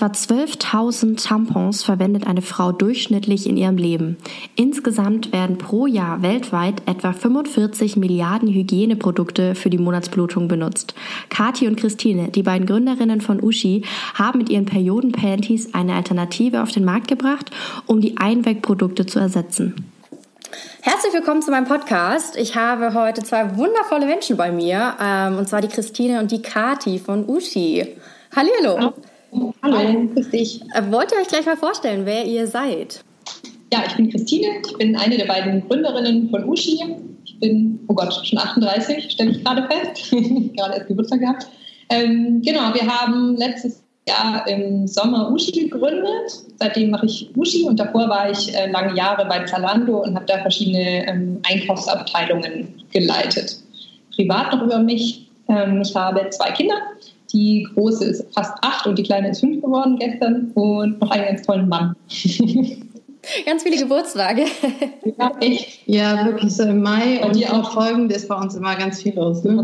Etwa 12.000 Tampons verwendet eine Frau durchschnittlich in ihrem Leben. Insgesamt werden pro Jahr weltweit etwa 45 Milliarden Hygieneprodukte für die Monatsblutung benutzt. Kathi und Christine, die beiden Gründerinnen von Uschi, haben mit ihren Periodenpanties eine Alternative auf den Markt gebracht, um die Einwegprodukte zu ersetzen. Herzlich willkommen zu meinem Podcast. Ich habe heute zwei wundervolle Menschen bei mir, ähm, und zwar die Christine und die Kathi von Uschi. Hallo. Hallo, grüß dich. Äh, wollt ihr euch gleich mal vorstellen, wer ihr seid? Ja, ich bin Christine. Ich bin eine der beiden Gründerinnen von Uschi. Ich bin, oh Gott, schon 38, stelle ich gerade fest. gerade erst Geburtstag gehabt. Ähm, genau, wir haben letztes Jahr im Sommer Uschi gegründet. Seitdem mache ich Uschi und davor war ich äh, lange Jahre bei Zalando und habe da verschiedene ähm, Einkaufsabteilungen geleitet. Privat noch über mich. Ähm, ich habe zwei Kinder die große ist fast acht und die kleine ist fünf geworden gestern und noch einen ganz tollen Mann. Ganz viele Geburtstage. Ja, echt. Ja, wirklich so im Mai und, die auch folgende ist bei uns immer ganz viel los. Ne?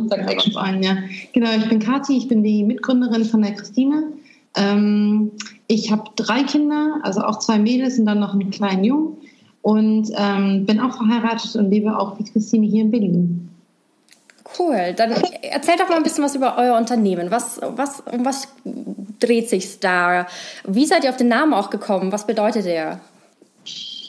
Ja. Genau, ich bin Kathi, ich bin die Mitgründerin von der Christine. Ähm, ich habe drei Kinder, also auch zwei Mädels und dann noch einen kleinen Jungen und ähm, bin auch verheiratet und lebe auch wie Christine hier in Berlin. Cool. Dann erzählt doch mal ein bisschen was über euer Unternehmen. Was, was, um was dreht sich da? Wie seid ihr auf den Namen auch gekommen? Was bedeutet der?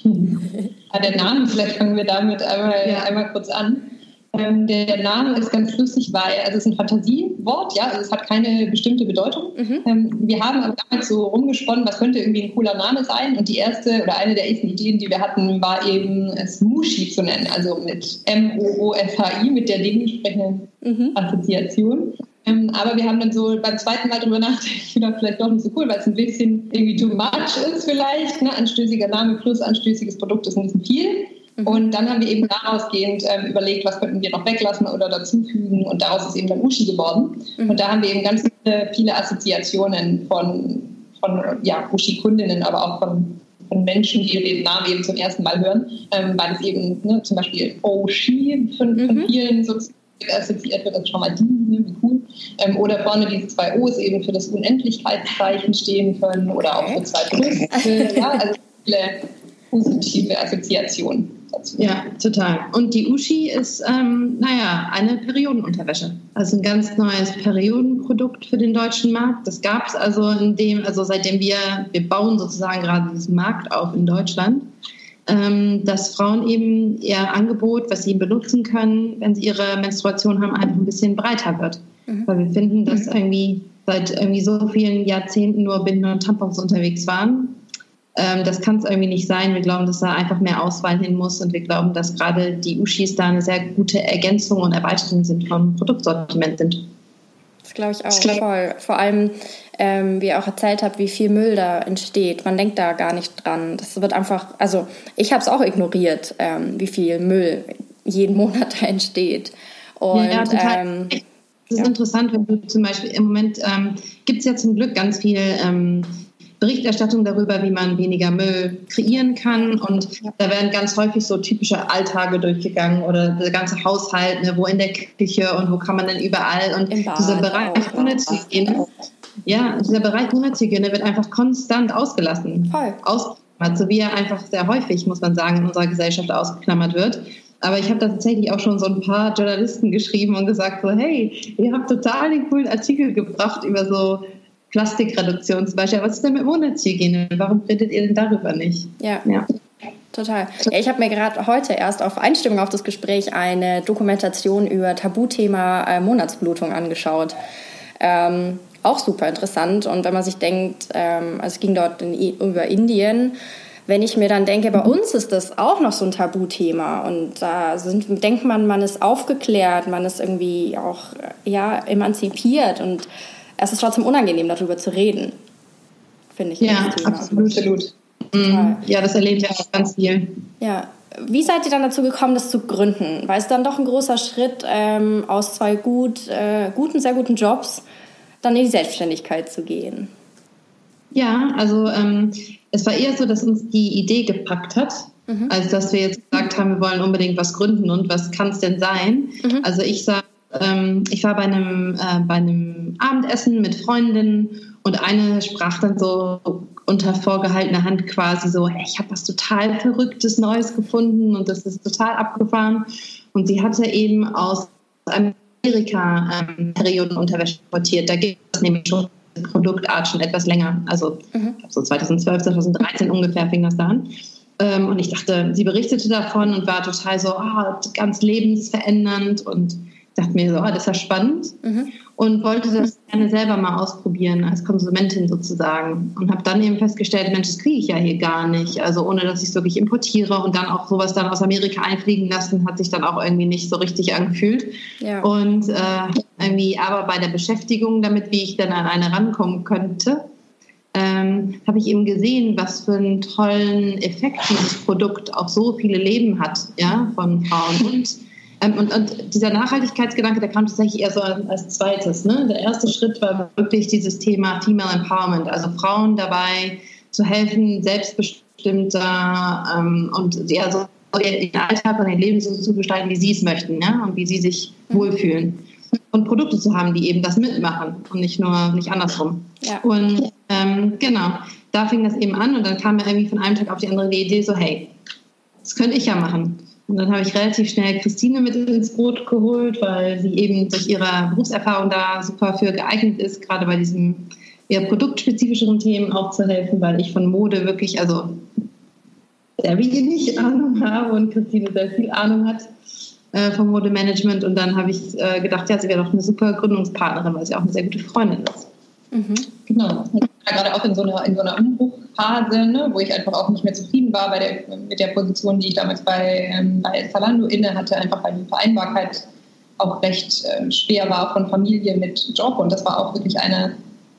Ja, der Name, vielleicht fangen wir damit einmal, ja. einmal kurz an. Ähm, der Name ist ganz lustig, weil also es ist ein Fantasiewort, ja, also es hat keine bestimmte Bedeutung. Mhm. Ähm, wir haben aber damals so rumgesponnen, was könnte irgendwie ein cooler Name sein. Und die erste oder eine der ersten Ideen, die wir hatten, war eben es Mushi zu nennen, also mit M-O-O-S-H-I, mit der dementsprechenden mhm. Assoziation. Ähm, aber wir haben dann so beim zweiten Mal drüber nachgedacht, vielleicht doch nicht so cool, weil es ein bisschen irgendwie too much ist vielleicht. Ne? Anstößiger Name plus anstößiges Produkt ist ein bisschen viel. Mhm. Und dann haben wir eben daraus gehend ähm, überlegt, was könnten wir noch weglassen oder dazufügen. Und daraus ist eben dann Uschi geworden. Mhm. Und da haben wir eben ganz viele, viele Assoziationen von, von ja, Uschi-Kundinnen, aber auch von, von Menschen, die den Namen eben zum ersten Mal hören, ähm, weil es eben ne, zum Beispiel Oshi von, mhm. von vielen sozusagen assoziiert wird, also schon mal die, ne, wie cool. Ähm, oder vorne diese zwei O's eben für das Unendlichkeitszeichen stehen können oder auch für zwei Brüste. ja, also viele positive Assoziationen. Ja, total. Und die Uschi ist, ähm, naja, eine Periodenunterwäsche. Also ein ganz neues Periodenprodukt für den deutschen Markt. Das gab es also in dem, also seitdem wir, wir bauen sozusagen gerade diesen Markt auf in Deutschland, ähm, dass Frauen eben ihr Angebot, was sie benutzen können, wenn sie ihre Menstruation haben, einfach ein bisschen breiter wird. Mhm. Weil wir finden, dass irgendwie seit irgendwie so vielen Jahrzehnten nur Binden und Tampons unterwegs waren ähm, das kann es irgendwie nicht sein. Wir glauben, dass da einfach mehr Auswahl hin muss und wir glauben, dass gerade die Ushis da eine sehr gute Ergänzung und Erweiterung sind vom Produktsortiment sind. Das glaube ich auch glaub voll. Vor allem, ähm, wie ihr auch erzählt habt, wie viel Müll da entsteht. Man denkt da gar nicht dran. Das wird einfach, also ich habe es auch ignoriert, ähm, wie viel Müll jeden Monat da entsteht. Und, ja, total. Ähm, das ist ja. interessant, wenn du zum Beispiel im Moment ähm, gibt es ja zum Glück ganz viel ähm, Berichterstattung darüber, wie man weniger Müll kreieren kann. Und da werden ganz häufig so typische Alltage durchgegangen oder der ganze Haushalt, ne, wo in der Küche und wo kann man denn überall. Und dieser Bereich Monatshygiene, ja, dieser Bereich Monatshygiene wird einfach konstant ausgelassen. Voll. Ausgeklammert, so wie er einfach sehr häufig, muss man sagen, in unserer Gesellschaft ausgeklammert wird. Aber ich habe da tatsächlich auch schon so ein paar Journalisten geschrieben und gesagt so, hey, ihr habt total den coolen Artikel gebracht über so Plastikreduktion zum Beispiel. Was ist denn mit Monatshygiene? Warum redet ihr denn darüber nicht? Ja. ja. Total. Ja, ich habe mir gerade heute erst auf Einstimmung auf das Gespräch eine Dokumentation über Tabuthema äh, Monatsblutung angeschaut. Ähm, auch super interessant. Und wenn man sich denkt, ähm, also es ging dort in, über Indien, wenn ich mir dann denke, bei uns ist das auch noch so ein Tabuthema und da sind, denkt man, man ist aufgeklärt, man ist irgendwie auch ja, emanzipiert und es ist trotzdem unangenehm, darüber zu reden. finde ich. Ja, absolut. absolut. Mhm. Ja, das erlebt ja auch ganz viel. Ja. Wie seid ihr dann dazu gekommen, das zu gründen? Weil es dann doch ein großer Schritt ähm, aus zwei gut, äh, guten, sehr guten Jobs dann in die Selbstständigkeit zu gehen. Ja, also ähm, es war eher so, dass uns die Idee gepackt hat, mhm. als dass wir jetzt gesagt haben, wir wollen unbedingt was gründen und was kann es denn sein? Mhm. Also ich sag, ähm, ich war bei einem, äh, bei einem Abendessen mit Freundinnen und eine sprach dann so unter vorgehaltener Hand quasi so, hey, ich habe was total Verrücktes Neues gefunden und das ist total abgefahren. Und sie hatte eben aus Amerika ähm, Periodenunterwäsche importiert. Da gibt es nämlich schon Produktart schon etwas länger. Also mhm. so 2012, 2013 ungefähr fing das da an. Ähm, und ich dachte, sie berichtete davon und war total so, oh, ganz lebensverändernd und dachte mir so, oh, das ist ja spannend mhm. und wollte das gerne selber mal ausprobieren als Konsumentin sozusagen und habe dann eben festgestellt, Mensch, das kriege ich ja hier gar nicht. Also ohne, dass ich es wirklich importiere und dann auch sowas dann aus Amerika einfliegen lassen, hat sich dann auch irgendwie nicht so richtig angefühlt. Ja. Und äh, irgendwie aber bei der Beschäftigung damit, wie ich dann an eine rankommen könnte, ähm, habe ich eben gesehen, was für einen tollen Effekt dieses Produkt auf so viele Leben hat, ja, von Frauen und und, und, dieser Nachhaltigkeitsgedanke, der kam tatsächlich eher so als zweites. Ne? Der erste Schritt war wirklich dieses Thema Female Empowerment, also Frauen dabei zu helfen, selbstbestimmter ähm, und ja, so ihren Alltag und ihr Leben so zu gestalten, wie sie es möchten ja? und wie sie sich mhm. wohlfühlen. Und Produkte zu haben, die eben das mitmachen und nicht nur nicht andersrum. Ja. Und ähm, genau, da fing das eben an und dann kam mir irgendwie von einem Tag auf die andere die Idee so, hey, das könnte ich ja machen. Und dann habe ich relativ schnell Christine mit ins Boot geholt, weil sie eben durch ihre Berufserfahrung da super für geeignet ist, gerade bei diesen eher produktspezifischeren Themen auch zu helfen, weil ich von Mode wirklich, also sehr wenig Ahnung habe und Christine sehr viel Ahnung hat äh, vom Modemanagement. Und dann habe ich äh, gedacht, ja, sie wäre doch eine super Gründungspartnerin, weil sie auch eine sehr gute Freundin ist. Mhm. Genau. Gerade auch in so einer, in so einer Umbruchphase, ne, wo ich einfach auch nicht mehr zufrieden war bei der, mit der Position, die ich damals bei, ähm, bei Zalando inne hatte, einfach weil die Vereinbarkeit auch recht äh, schwer war von Familie mit Job. Und das war auch wirklich einer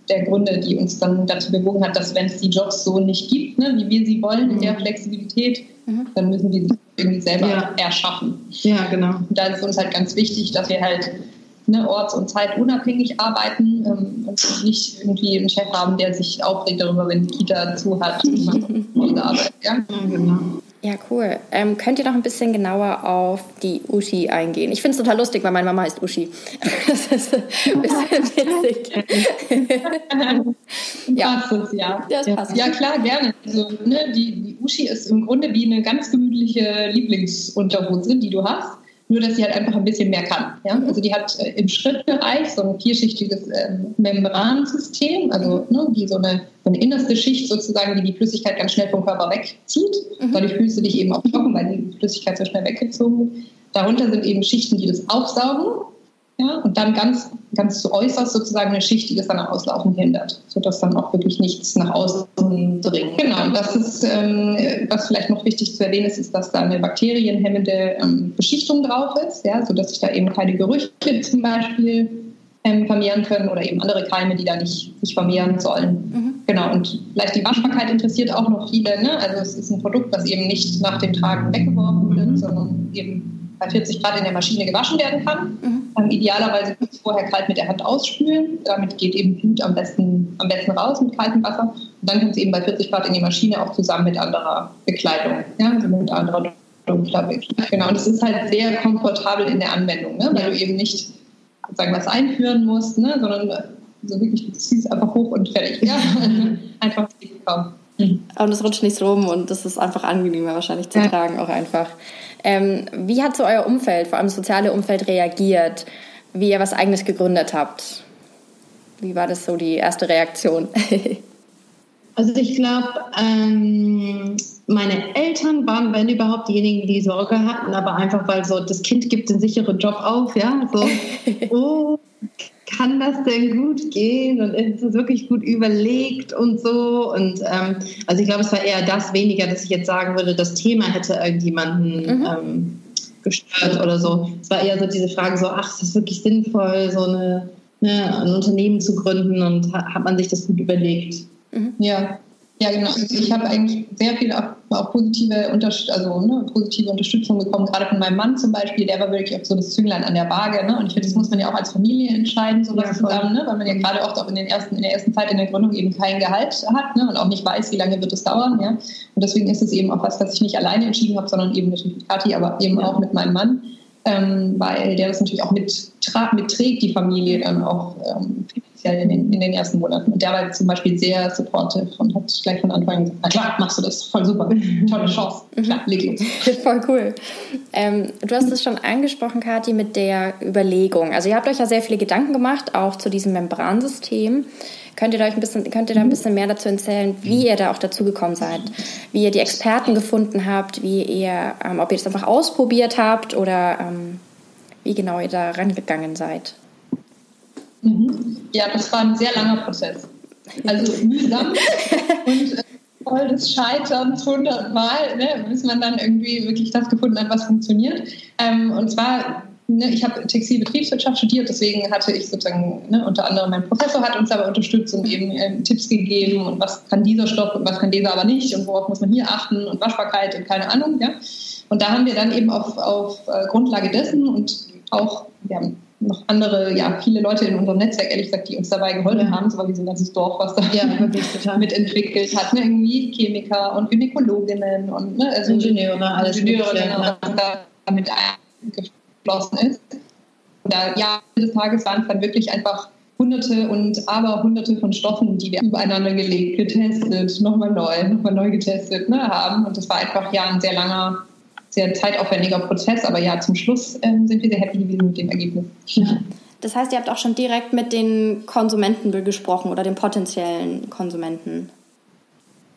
der Gründe, die uns dann dazu bewogen hat, dass wenn es die Jobs so nicht gibt, ne, wie wir sie wollen, in der mhm. Flexibilität, mhm. dann müssen wir sie irgendwie selber ja. erschaffen. Ja, genau. Und da ist uns halt ganz wichtig, dass wir halt ne, orts- und zeitunabhängig arbeiten ähm, und nicht irgendwie einen Chef haben, der sich aufregt darüber, wenn die Kita zu hat und Arbeit. Ja? genau. Ja, cool. Ähm, könnt ihr noch ein bisschen genauer auf die Uschi eingehen? Ich finde es total lustig, weil meine Mama heißt Uschi. Das ist ein bisschen witzig. ja. Passt ja. Das passt. ja, klar, gerne. Also, ne, die, die Uschi ist im Grunde wie eine ganz gemütliche Lieblingsunterhose, die du hast nur dass sie halt einfach ein bisschen mehr kann. Ja? Also die hat äh, im Schrittbereich so ein vierschichtiges äh, Membransystem, also ne, die so eine, so eine innerste Schicht sozusagen, die die Flüssigkeit ganz schnell vom Körper wegzieht. Mhm. Dadurch fühlst du dich eben auch trocken, weil die Flüssigkeit so schnell weggezogen wird. Darunter sind eben Schichten, die das aufsaugen ja, und dann ganz, ganz zu äußerst sozusagen eine Schicht, die das dann Auslaufen hindert, sodass dann auch wirklich nichts nach außen dringt. Genau, und das ist, ähm, was vielleicht noch wichtig zu erwähnen ist, ist, dass da eine bakterienhemmende ähm, Beschichtung drauf ist, ja, sodass sich da eben keine Gerüche zum Beispiel ähm, vermehren können oder eben andere Keime, die da nicht sich vermehren sollen. Mhm. Genau, und vielleicht die Waschbarkeit interessiert auch noch viele. Ne? Also es ist ein Produkt, das eben nicht nach dem Tragen weggeworfen wird, mhm. sondern eben bei 40 Grad in der Maschine gewaschen werden kann. Mhm. Ähm, idealerweise kurz vorher kalt mit der Hand ausspülen. Damit geht eben Blut am besten, am besten raus mit kaltem Wasser. Und dann kommt es eben bei 40 Grad in die Maschine auch zusammen mit anderer Bekleidung, ja, also mit anderer dunkler Bekleidung. Genau, und es ist halt sehr komfortabel in der Anwendung, ne? weil du eben nicht sozusagen was einführen musst, ne? sondern so wirklich, du ziehst einfach hoch und fertig. Ja? einfach kaum. Und es rutscht nicht rum und das ist einfach angenehmer wahrscheinlich zu ja. tragen auch einfach. Ähm, wie hat so euer Umfeld, vor allem das soziale Umfeld, reagiert, wie ihr was Eigenes gegründet habt? Wie war das so die erste Reaktion? also ich glaube, ähm, meine Eltern waren, wenn überhaupt, diejenigen, die Sorge hatten, aber einfach, weil so das Kind gibt den sicheren Job auf, ja, so, oh, kann das denn gut gehen und ist es wirklich gut überlegt und so. Und ähm, also ich glaube, es war eher das weniger, dass ich jetzt sagen würde, das Thema hätte irgendjemanden mhm. ähm, gestört oder so. Es war eher so diese Frage so, ach, ist das wirklich sinnvoll, so eine, ne, ein Unternehmen zu gründen und hat man sich das gut überlegt? Mhm. Ja, ja, genau. Also ich habe eigentlich sehr viel auch, positive, Unterst also, ne, positive Unterstützung bekommen, gerade von meinem Mann zum Beispiel. Der war wirklich auch so das Zünglein an der Waage. Ne? Und ich finde, das muss man ja auch als Familie entscheiden, sowas ja, zusammen, ne? weil man ja gerade oft auch in, den ersten, in der ersten Zeit in der Gründung eben kein Gehalt hat ne? und auch nicht weiß, wie lange wird es dauern. Ja? Und deswegen ist es eben auch was, was ich nicht alleine entschieden habe, sondern eben natürlich mit Kathi, aber eben ja. auch mit meinem Mann. Ähm, weil der das natürlich auch mitträgt, die Familie dann auch ähm, finanziell in den, in den ersten Monaten. Und der war zum Beispiel sehr supportive und hat gleich von Anfang an gesagt, na klar, machst du das, voll super, tolle Chance, klar, leg los. voll cool. Ähm, du hast es schon angesprochen, Kathi, mit der Überlegung. Also ihr habt euch ja sehr viele Gedanken gemacht, auch zu diesem Membransystem. Könnt ihr, euch ein bisschen, könnt ihr da ein bisschen mehr dazu erzählen, wie ihr da auch dazu gekommen seid? Wie ihr die Experten gefunden habt, wie ihr, ähm, ob ihr das einfach ausprobiert habt oder ähm, wie genau ihr da rangegangen seid? Mhm. Ja, das war ein sehr langer Prozess. Also mühsam und äh, voll des Scheiterns hundertmal, ne, bis man dann irgendwie wirklich das gefunden hat, was funktioniert. Ähm, und zwar, ne, ich habe Textilbetriebswirtschaft studiert, deswegen hatte ich sozusagen, ne, unter anderem mein Professor hat uns aber unterstützt und eben ähm, Tipps gegeben und was kann dieser Stoff und was kann dieser aber nicht und worauf muss man hier achten und Waschbarkeit und keine Ahnung. Ja. Und da haben wir dann eben auf, auf äh, Grundlage dessen und auch, wir haben noch andere, ja, viele Leute in unserem Netzwerk, ehrlich gesagt, die uns dabei geholfen ja. haben. Es war wie so ein ganzes Dorf, was da ja, mitentwickelt hat. Ne? Irgendwie Chemiker und Gynäkologinnen und ne? also Ingenieure, alles Ingenieure, genau, was da damit eingeflossen ist. Und da, ja, des Tages waren es dann wirklich einfach hunderte und aber hunderte von Stoffen, die wir übereinander gelegt, getestet, nochmal neu, nochmal neu getestet ne, haben. Und das war einfach ja ein sehr langer sehr zeitaufwendiger Prozess, aber ja, zum Schluss ähm, sind wir sehr happy gewesen mit dem Ergebnis. Das heißt, ihr habt auch schon direkt mit den Konsumenten gesprochen oder den potenziellen Konsumenten?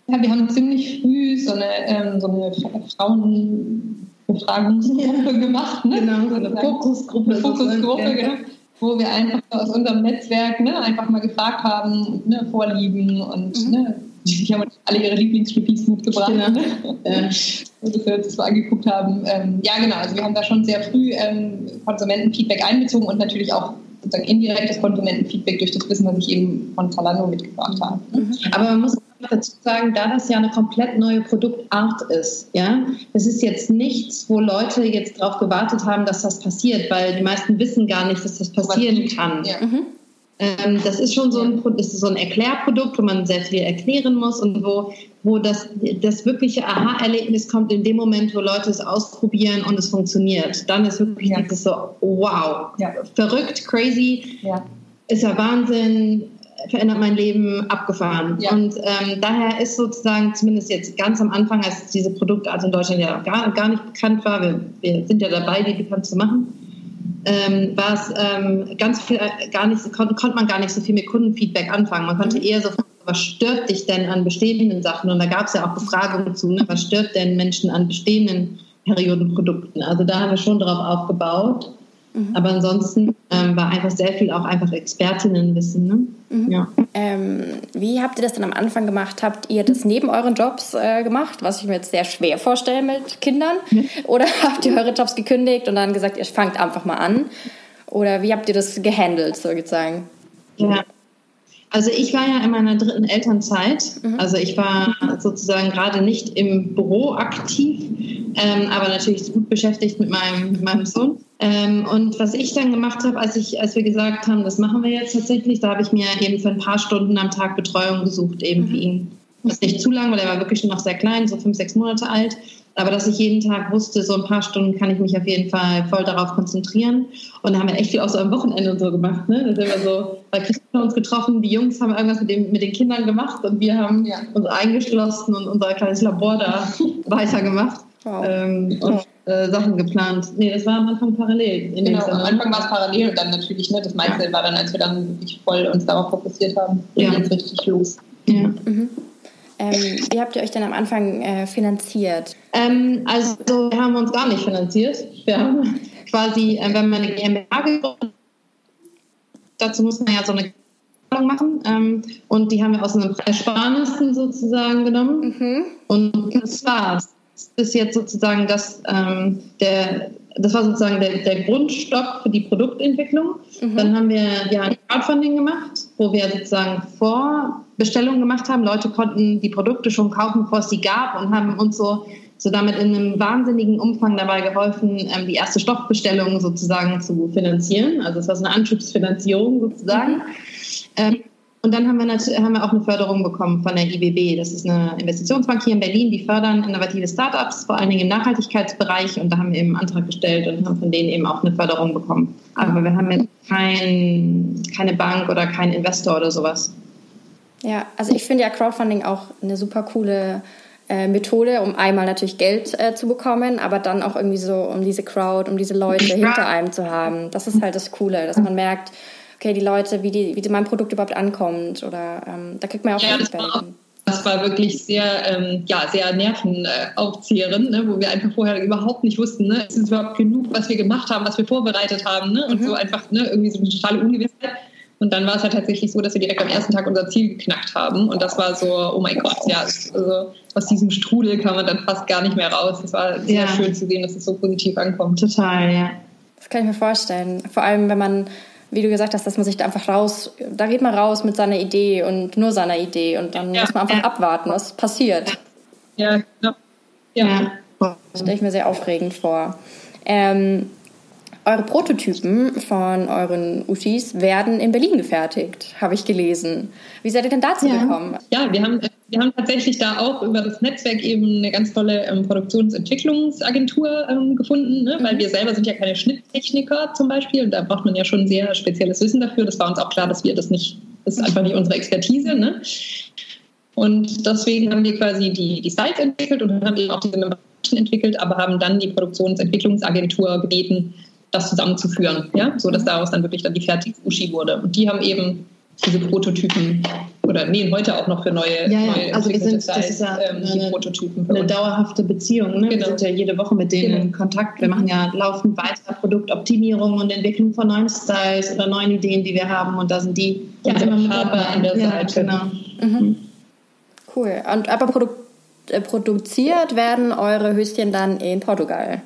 Ja, wir haben ziemlich früh so eine, ähm, so eine Frauenbefragungsgruppe gemacht. Ne? Genau, so eine Fokusgruppe. Fokusgruppe, genau. Wo wir einfach aus unserem Netzwerk ne, einfach mal gefragt haben, ne, Vorlieben und mhm. ne, die haben alle ihre Lieblingsflippies mitgebracht. Genau. Äh, dass wir uns das mal angeguckt haben. Ähm, ja, genau. Also wir haben da schon sehr früh ähm, Konsumentenfeedback einbezogen und natürlich auch sozusagen indirektes Konsumentenfeedback durch das Wissen, was ich eben von Zalando mitgebracht habe. Mhm. Aber man muss dazu sagen, da das ja eine komplett neue Produktart ist, ja, das ist jetzt nichts, wo Leute jetzt darauf gewartet haben, dass das passiert, weil die meisten wissen gar nicht, dass das passieren kann. Ja. Mhm. Ähm, das ist schon so ein, ist so ein Erklärprodukt, wo man sehr viel erklären muss und wo, wo das, das wirkliche Aha-Erlebnis kommt in dem Moment, wo Leute es ausprobieren und es funktioniert. Dann ist wirklich ja. dieses so, wow, ja. verrückt, crazy, ja. ist ja Wahnsinn, verändert mein Leben, abgefahren. Ja. Und ähm, daher ist sozusagen, zumindest jetzt ganz am Anfang, als diese Produktart in Deutschland ja gar, gar nicht bekannt war, wir, wir sind ja dabei, die bekannt zu machen, ähm, war es ähm, ganz viel, äh, gar nicht, konnte, konnte man gar nicht so viel mit Kundenfeedback anfangen. Man konnte mhm. eher so was stört dich denn an bestehenden Sachen? Und da gab es ja auch Befragungen zu, ne? was stört denn Menschen an bestehenden Periodenprodukten? Also da haben wir schon drauf aufgebaut. Mhm. Aber ansonsten ähm, war einfach sehr viel auch einfach Expertinnenwissen. Ne? Mhm. Ja. Ähm, wie habt ihr das denn am Anfang gemacht? Habt ihr das neben euren Jobs äh, gemacht, was ich mir jetzt sehr schwer vorstelle mit Kindern? Mhm. Oder habt ihr eure Jobs gekündigt und dann gesagt, ihr fangt einfach mal an? Oder wie habt ihr das gehandelt, sozusagen? Ja, also ich war ja in meiner dritten Elternzeit. Mhm. Also ich war sozusagen gerade nicht im Büro aktiv, ähm, aber natürlich gut beschäftigt mit meinem, mit meinem Sohn. Ähm, und was ich dann gemacht habe, als, ich, als wir gesagt haben, das machen wir jetzt tatsächlich, da habe ich mir eben für ein paar Stunden am Tag Betreuung gesucht, eben mhm. für ihn. Das ist nicht zu lang, weil er war wirklich schon noch sehr klein, so fünf, sechs Monate alt. Aber dass ich jeden Tag wusste, so ein paar Stunden kann ich mich auf jeden Fall voll darauf konzentrieren. Und da haben wir echt viel auch so am Wochenende und so gemacht. Ne? Da sind wir so bei Christian uns getroffen, die Jungs haben irgendwas mit, dem, mit den Kindern gemacht und wir haben ja. uns eingeschlossen und unser kleines Labor da weitergemacht. Wow. Ähm, und äh, Sachen geplant. Nee, das war am Anfang parallel. genau, am Anfang war es parallel und dann natürlich, ne, das meiste ja. war dann, als wir dann wirklich voll uns darauf fokussiert haben, ja. jetzt richtig los. Ja. Mhm. Ähm, wie habt ihr euch denn am Anfang äh, finanziert? Ähm, also wir haben uns gar nicht finanziert. Wir haben quasi, äh, wenn man eine GmbH gegründet dazu muss man ja so eine machen. Ähm, und die haben wir aus einem Ersparnissen sozusagen genommen. Mhm. Und das war's. Das ist jetzt sozusagen das, ähm, der, das war sozusagen der, der Grundstock für die Produktentwicklung. Mhm. Dann haben wir ja ein Crowdfunding gemacht, wo wir sozusagen Vorbestellungen gemacht haben. Leute konnten die Produkte schon kaufen, bevor es sie gab und haben uns so, so damit in einem wahnsinnigen Umfang dabei geholfen, ähm, die erste Stoffbestellung sozusagen zu finanzieren. Also es war so eine Anschubsfinanzierung sozusagen. Mhm. Ähm, und dann haben wir, haben wir auch eine Förderung bekommen von der IBB. Das ist eine Investitionsbank hier in Berlin, die fördern innovative Startups, vor allen Dingen im Nachhaltigkeitsbereich. Und da haben wir eben einen Antrag gestellt und haben von denen eben auch eine Förderung bekommen. Aber wir haben jetzt kein, keine Bank oder keinen Investor oder sowas. Ja, also ich finde ja Crowdfunding auch eine super coole äh, Methode, um einmal natürlich Geld äh, zu bekommen, aber dann auch irgendwie so, um diese Crowd, um diese Leute hinter einem zu haben. Das ist halt das Coole, dass man merkt, okay, die Leute, wie, die, wie mein Produkt überhaupt ankommt. Oder ähm, da kriegt man auch ja, Feedback. Das war wirklich sehr, ähm, ja, sehr nervenaufzehrend, ne, wo wir einfach vorher überhaupt nicht wussten, ne, ist es überhaupt genug, was wir gemacht haben, was wir vorbereitet haben. Ne, und mhm. so einfach ne, irgendwie so eine totale Ungewissheit. Und dann war es halt tatsächlich so, dass wir direkt am ersten Tag unser Ziel geknackt haben. Und das war so, oh mein Gott, ja, also aus diesem Strudel kam man dann fast gar nicht mehr raus. Es war sehr ja. schön zu sehen, dass es so positiv ankommt. Total, ja. Das kann ich mir vorstellen. Vor allem, wenn man wie du gesagt hast, dass man sich da einfach raus, da geht man raus mit seiner Idee und nur seiner Idee und dann ja. muss man einfach abwarten, was passiert. Ja, genau. Ja. Das stelle ich mir sehr aufregend vor. Ähm, eure Prototypen von euren Uschis werden in Berlin gefertigt, habe ich gelesen. Wie seid ihr denn dazu ja. gekommen? Ja, wir haben, wir haben tatsächlich da auch über das Netzwerk eben eine ganz tolle ähm, Produktionsentwicklungsagentur ähm, gefunden, ne? weil mhm. wir selber sind ja keine Schnitttechniker zum Beispiel und da braucht man ja schon sehr spezielles Wissen dafür. Das war uns auch klar, dass wir das nicht, das ist einfach nicht unsere Expertise. Ne? Und deswegen haben wir quasi die, die Sites entwickelt und haben eben auch diese Membranen entwickelt, aber haben dann die Produktionsentwicklungsagentur gebeten, das zusammenzuführen, ja, so dass daraus dann wirklich dann die fertige Uschi wurde. Und die haben eben diese Prototypen oder nähen heute auch noch für neue, ja, ja. neue also wir sind, das ist ja ähm, eine, Prototypen eine dauerhafte Beziehung. Ne? Genau. Wir sind ja jede Woche mit denen genau. in Kontakt. Wir machen ja laufend weiter Produktoptimierung und Entwicklung von neuen Styles oder neuen Ideen, die wir haben. Und da sind die ja, immer mit dabei. an der ja, Seite. Genau. Mhm. Cool. Und aber produ äh, produziert werden eure Höschen dann in Portugal?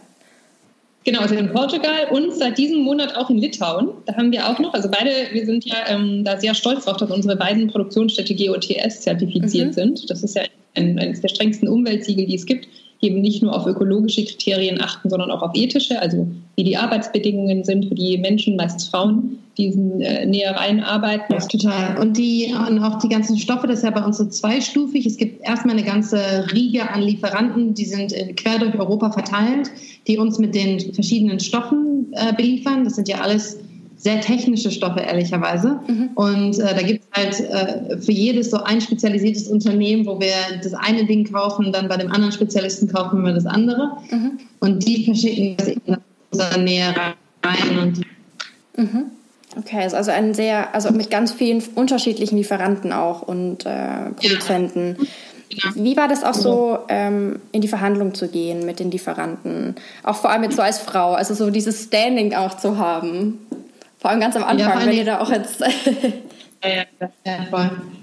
Genau, also in Portugal und seit diesem Monat auch in Litauen. Da haben wir auch noch, also beide, wir sind ja ähm, da sehr stolz drauf, dass unsere beiden Produktionsstätte GOTS zertifiziert mhm. sind. Das ist ja ein, eines der strengsten Umweltsiegel, die es gibt eben nicht nur auf ökologische Kriterien achten, sondern auch auf ethische, also wie die Arbeitsbedingungen sind für die Menschen, meistens Frauen, die in äh, Nähereien arbeiten. Ja, total. Und, die, und auch die ganzen Stoffe, das ist ja bei uns so zweistufig. Es gibt erstmal eine ganze Riege an Lieferanten, die sind quer durch Europa verteilt, die uns mit den verschiedenen Stoffen äh, beliefern. Das sind ja alles sehr technische Stoffe, ehrlicherweise. Mhm. Und äh, da gibt es halt äh, für jedes so ein spezialisiertes Unternehmen, wo wir das eine Ding kaufen, dann bei dem anderen Spezialisten kaufen wir das andere. Mhm. Und die verschicken das in unsere Nähe rein. Und mhm. Okay, also ein sehr, also mit ganz vielen unterschiedlichen Lieferanten auch und äh, Produzenten. Ja. Genau. Wie war das auch so, ähm, in die Verhandlung zu gehen mit den Lieferanten? Auch vor allem jetzt so als Frau, also so dieses Standing auch zu haben. Vor allem ganz am Anfang, ja, wenn ihr da auch jetzt.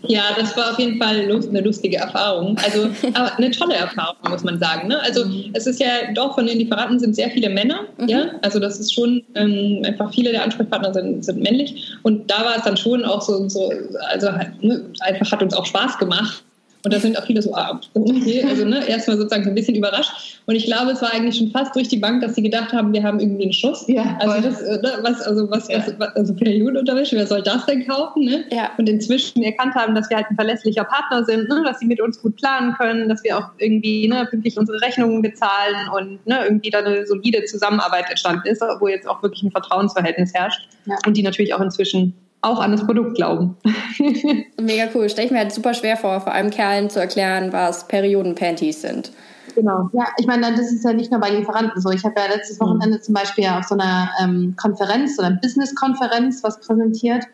Ja, das war auf jeden Fall eine lustige Erfahrung. Also aber eine tolle Erfahrung, muss man sagen. Ne? Also mhm. es ist ja doch von den Lieferanten sind sehr viele Männer. Mhm. Ja? Also das ist schon ähm, einfach viele der Ansprechpartner sind, sind männlich. Und da war es dann schon auch so, so also ne, einfach hat uns auch Spaß gemacht und da sind auch viele so, ah, okay, also ne, erstmal sozusagen so ein bisschen überrascht. Und ich glaube, es war eigentlich schon fast durch die Bank, dass sie gedacht haben, wir haben irgendwie einen Schuss. Ja, also das, äh, ne, was, also was, ja. was also Periodenunterwäsche, wer soll das denn kaufen? Ne? Ja. Und inzwischen erkannt haben, dass wir halt ein verlässlicher Partner sind, ne? dass sie mit uns gut planen können, dass wir auch irgendwie ne, pünktlich unsere Rechnungen bezahlen und ne, irgendwie da eine solide Zusammenarbeit entstanden ist, wo jetzt auch wirklich ein Vertrauensverhältnis herrscht. Ja. Und die natürlich auch inzwischen auch an das Produkt glauben. Mega cool. Stelle ich mir halt super schwer vor, vor allem Kerlen zu erklären, was Periodenpanties sind. Genau. Ja, ich meine, das ist ja nicht nur bei Lieferanten so. Ich habe ja letztes mhm. Wochenende zum Beispiel auf so einer ähm, Konferenz, so einer Business-Konferenz was präsentiert.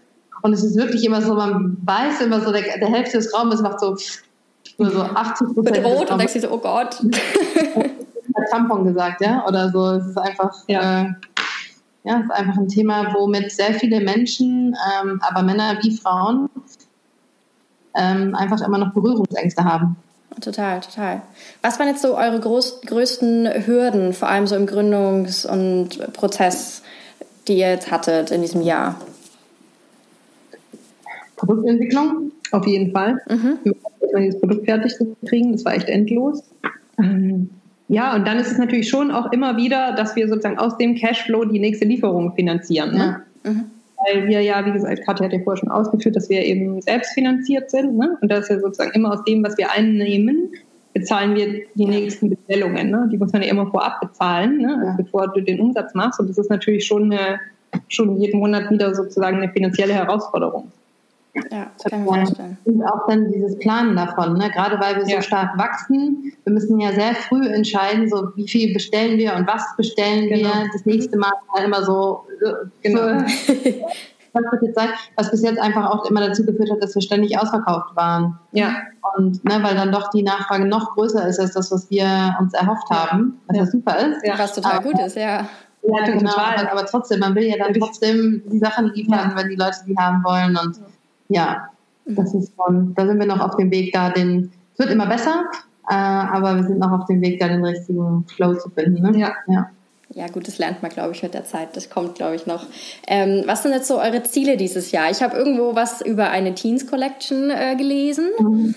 Und es ist wirklich immer so, man weiß immer so, der, der Hälfte des Raumes macht so, nur so 80 Prozent. Bedroht und denkst du so, oh Gott. Tampon gesagt, ja? Oder so. Es ist einfach. Ja. Äh, ja, ist einfach ein Thema, womit sehr viele Menschen, ähm, aber Männer wie Frauen, ähm, einfach immer noch Berührungsängste haben. Total, total. Was waren jetzt so eure groß, größten Hürden, vor allem so im Gründungs- und Prozess, die ihr jetzt hattet in diesem Jahr? Produktentwicklung, auf jeden Fall. Mhm. Dieses Produkt fertig zu kriegen, das war echt endlos. Ähm, ja, und dann ist es natürlich schon auch immer wieder, dass wir sozusagen aus dem Cashflow die nächste Lieferung finanzieren. Ne? Ja. Mhm. Weil wir ja, wie gesagt, Katja hat ja vorher schon ausgeführt, dass wir eben selbst finanziert sind. Ne? Und das ist ja sozusagen immer aus dem, was wir einnehmen, bezahlen wir die nächsten Bestellungen. Ne? Die muss man ja immer vorab bezahlen, ne? Also bevor du den Umsatz machst. Und das ist natürlich schon, eine, schon jeden Monat wieder sozusagen eine finanzielle Herausforderung. Ja, das kann ich vorstellen. Und auch dann dieses Planen davon, ne? gerade weil wir so ja. stark wachsen. Wir müssen ja sehr früh entscheiden, so wie viel bestellen wir und was bestellen genau. wir. Das nächste Mal halt immer so, äh, genau. was wird jetzt sein, was bis jetzt einfach auch immer dazu geführt hat, dass wir ständig ausverkauft waren. Ja. Und ne, weil dann doch die Nachfrage noch größer ist als das, was wir uns erhofft haben, was ja, ja super ist. Ja, was total aber, gut ist, ja. Ja, genau, aber, aber, trotzdem, man will ja dann trotzdem die Sachen liefern, wenn die Leute die haben wollen und ja, das ist schon, da sind wir noch auf dem Weg, da den, es wird immer besser, äh, aber wir sind noch auf dem Weg, da den richtigen Flow zu finden. Ne? Ja. ja. Ja, gut, das lernt man, glaube ich, mit der Zeit. Das kommt, glaube ich, noch. Ähm, was sind jetzt so eure Ziele dieses Jahr? Ich habe irgendwo was über eine Teens Collection äh, gelesen. Mhm.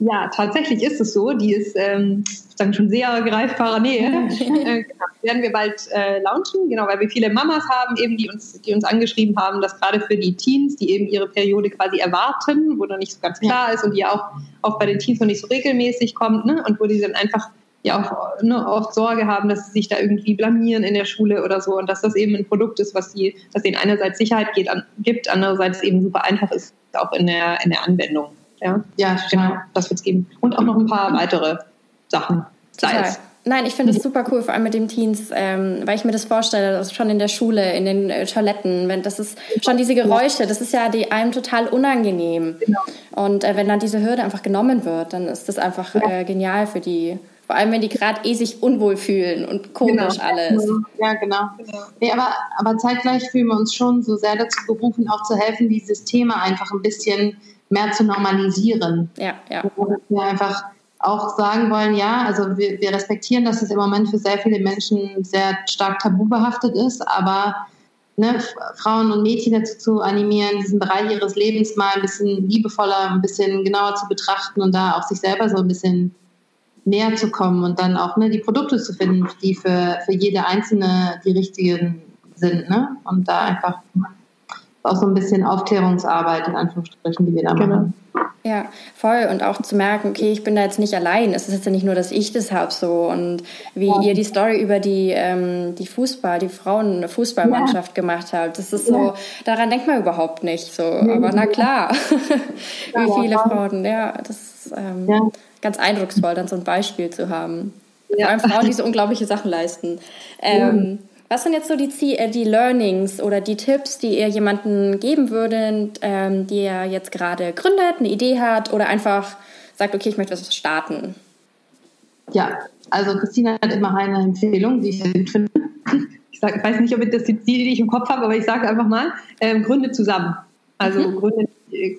Ja, tatsächlich ist es so. Die ist ähm, dann schon sehr greifbarer Nähe. äh, genau. Werden wir bald äh, launchen, genau, weil wir viele Mamas haben, eben die uns, die uns angeschrieben haben, dass gerade für die Teens, die eben ihre Periode quasi erwarten, wo noch nicht so ganz klar ist und die auch, auch bei den Teens noch nicht so regelmäßig kommt, ne, und wo die dann einfach ja auch ne, oft Sorge haben, dass sie sich da irgendwie blamieren in der Schule oder so und dass das eben ein Produkt ist, was die, was denen einerseits Sicherheit geht, an, gibt, andererseits eben super einfach ist, auch in der, in der Anwendung. Ja, ja genau, das wird es geben. Und auch noch ein paar weitere Sachen. Total. Nein, ich finde es super cool, vor allem mit dem Teens, ähm, weil ich mir das vorstelle, das schon in der Schule, in den äh, Toiletten, wenn das ist schon diese Geräusche, das ist ja die, einem total unangenehm. Genau. Und äh, wenn dann diese Hürde einfach genommen wird, dann ist das einfach äh, genial für die. Vor allem, wenn die gerade eh sich unwohl fühlen und komisch genau. alles. Ja, genau. genau. Nee, aber, aber zeitgleich fühlen wir uns schon so sehr dazu berufen, auch zu helfen, dieses Thema einfach ein bisschen mehr zu normalisieren. Ja, ja. wir einfach auch sagen wollen, ja, also wir, wir respektieren, dass es im Moment für sehr viele Menschen sehr stark tabubehaftet ist, aber ne, Frauen und Mädchen dazu zu animieren, diesen Bereich ihres Lebens mal ein bisschen liebevoller, ein bisschen genauer zu betrachten und da auch sich selber so ein bisschen näher zu kommen und dann auch ne, die Produkte zu finden, die für, für jede einzelne die richtigen sind. Ne? Und da einfach auch so ein bisschen Aufklärungsarbeit in Anführungsstrichen, die wir da genau. machen. Ja, voll. Und auch zu merken, okay, ich bin da jetzt nicht allein. Es ist jetzt ja nicht nur, dass ich das habe so. Und wie ja. ihr die Story über die, ähm, die Fußball, die Frauen-Fußballmannschaft ja. gemacht habt, das ist so, daran denkt man überhaupt nicht so. Aber na klar, wie viele Frauen, ja, das ist ähm, ganz eindrucksvoll, dann so ein Beispiel zu haben. Vor allem Frauen, die so unglaubliche Sachen leisten. Ähm, was sind jetzt so die, äh, die Learnings oder die Tipps, die ihr jemandem geben würdet, ähm, der jetzt gerade gründet, eine Idee hat oder einfach sagt, okay, ich möchte was starten? Ja, also Christina hat immer eine Empfehlung, die ich sehr gut finde. Ich, sag, ich weiß nicht, ob das die, die ich im Kopf habe, aber ich sage einfach mal, ähm, gründe zusammen. Also mhm. gründe,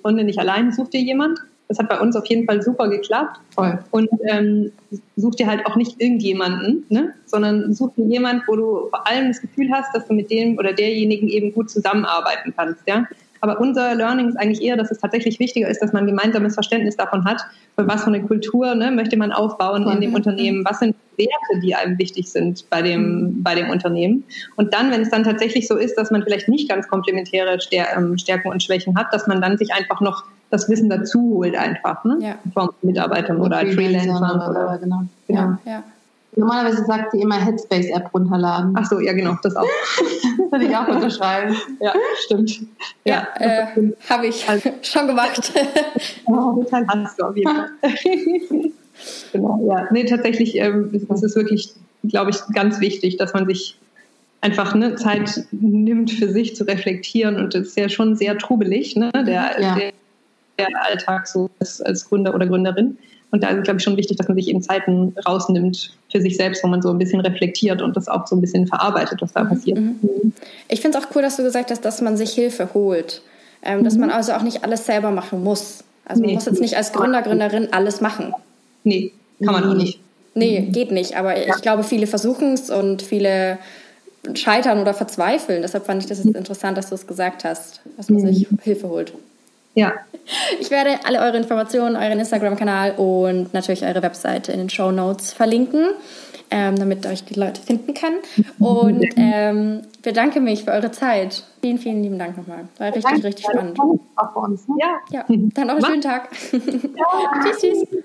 gründe nicht allein, such dir jemand. Das hat bei uns auf jeden Fall super geklappt. Voll. Und ähm, such dir halt auch nicht irgendjemanden, ne? sondern such dir jemand, wo du vor allem das Gefühl hast, dass du mit dem oder derjenigen eben gut zusammenarbeiten kannst. Ja? Aber unser Learning ist eigentlich eher, dass es tatsächlich wichtiger ist, dass man ein gemeinsames Verständnis davon hat, was für eine Kultur ne, möchte man aufbauen in dem. Unternehmen, was sind Werte, die einem wichtig sind bei dem, mhm. bei dem Unternehmen. Und dann, wenn es dann tatsächlich so ist, dass man vielleicht nicht ganz komplementäre ähm, Stärken und Schwächen hat, dass man dann sich einfach noch das Wissen dazu holt einfach, ne? Ja. Von Mitarbeitern oder, Freelancern oder, oder, genau. genau. Ja, ja. Normalerweise sagt sie immer Headspace-App runterladen. Ach so, ja genau, das auch. das würde ich auch unterschreiben. Ja, stimmt. Ja, ja äh, habe ich also, schon gemacht. oh, total hast du auf jeden Fall. genau, ja. Nee, tatsächlich ähm, ist, ist es wirklich, glaube ich, ganz wichtig, dass man sich einfach ne, Zeit nimmt für sich zu reflektieren und es ist ja schon sehr trubelig, ne, der, ja. der der Alltag so ist als Gründer oder Gründerin. Und da ist es, glaube ich, schon wichtig, dass man sich eben Zeiten rausnimmt für sich selbst, wo man so ein bisschen reflektiert und das auch so ein bisschen verarbeitet, was da mhm. passiert. Mhm. Ich finde es auch cool, dass du gesagt hast, dass man sich Hilfe holt. Ähm, mhm. Dass man also auch nicht alles selber machen muss. Also nee. man muss jetzt nicht als Gründer, Gründerin alles machen. Nee, kann man auch nicht. Nee, geht nicht. Aber ja. ich glaube, viele versuchen es und viele scheitern oder verzweifeln. Deshalb fand ich das jetzt interessant, dass du es gesagt hast, dass man sich Hilfe holt. Ja. Ich werde alle eure Informationen, euren Instagram-Kanal und natürlich eure Webseite in den Show Notes verlinken, ähm, damit euch die Leute finden kann. Und ähm, bedanke mich für eure Zeit. Vielen, vielen lieben Dank nochmal. War richtig, Danke, richtig spannend. Auch für uns. Ne? Ja. ja, dann noch einen schönen Tag. Ja. tschüss, tschüss.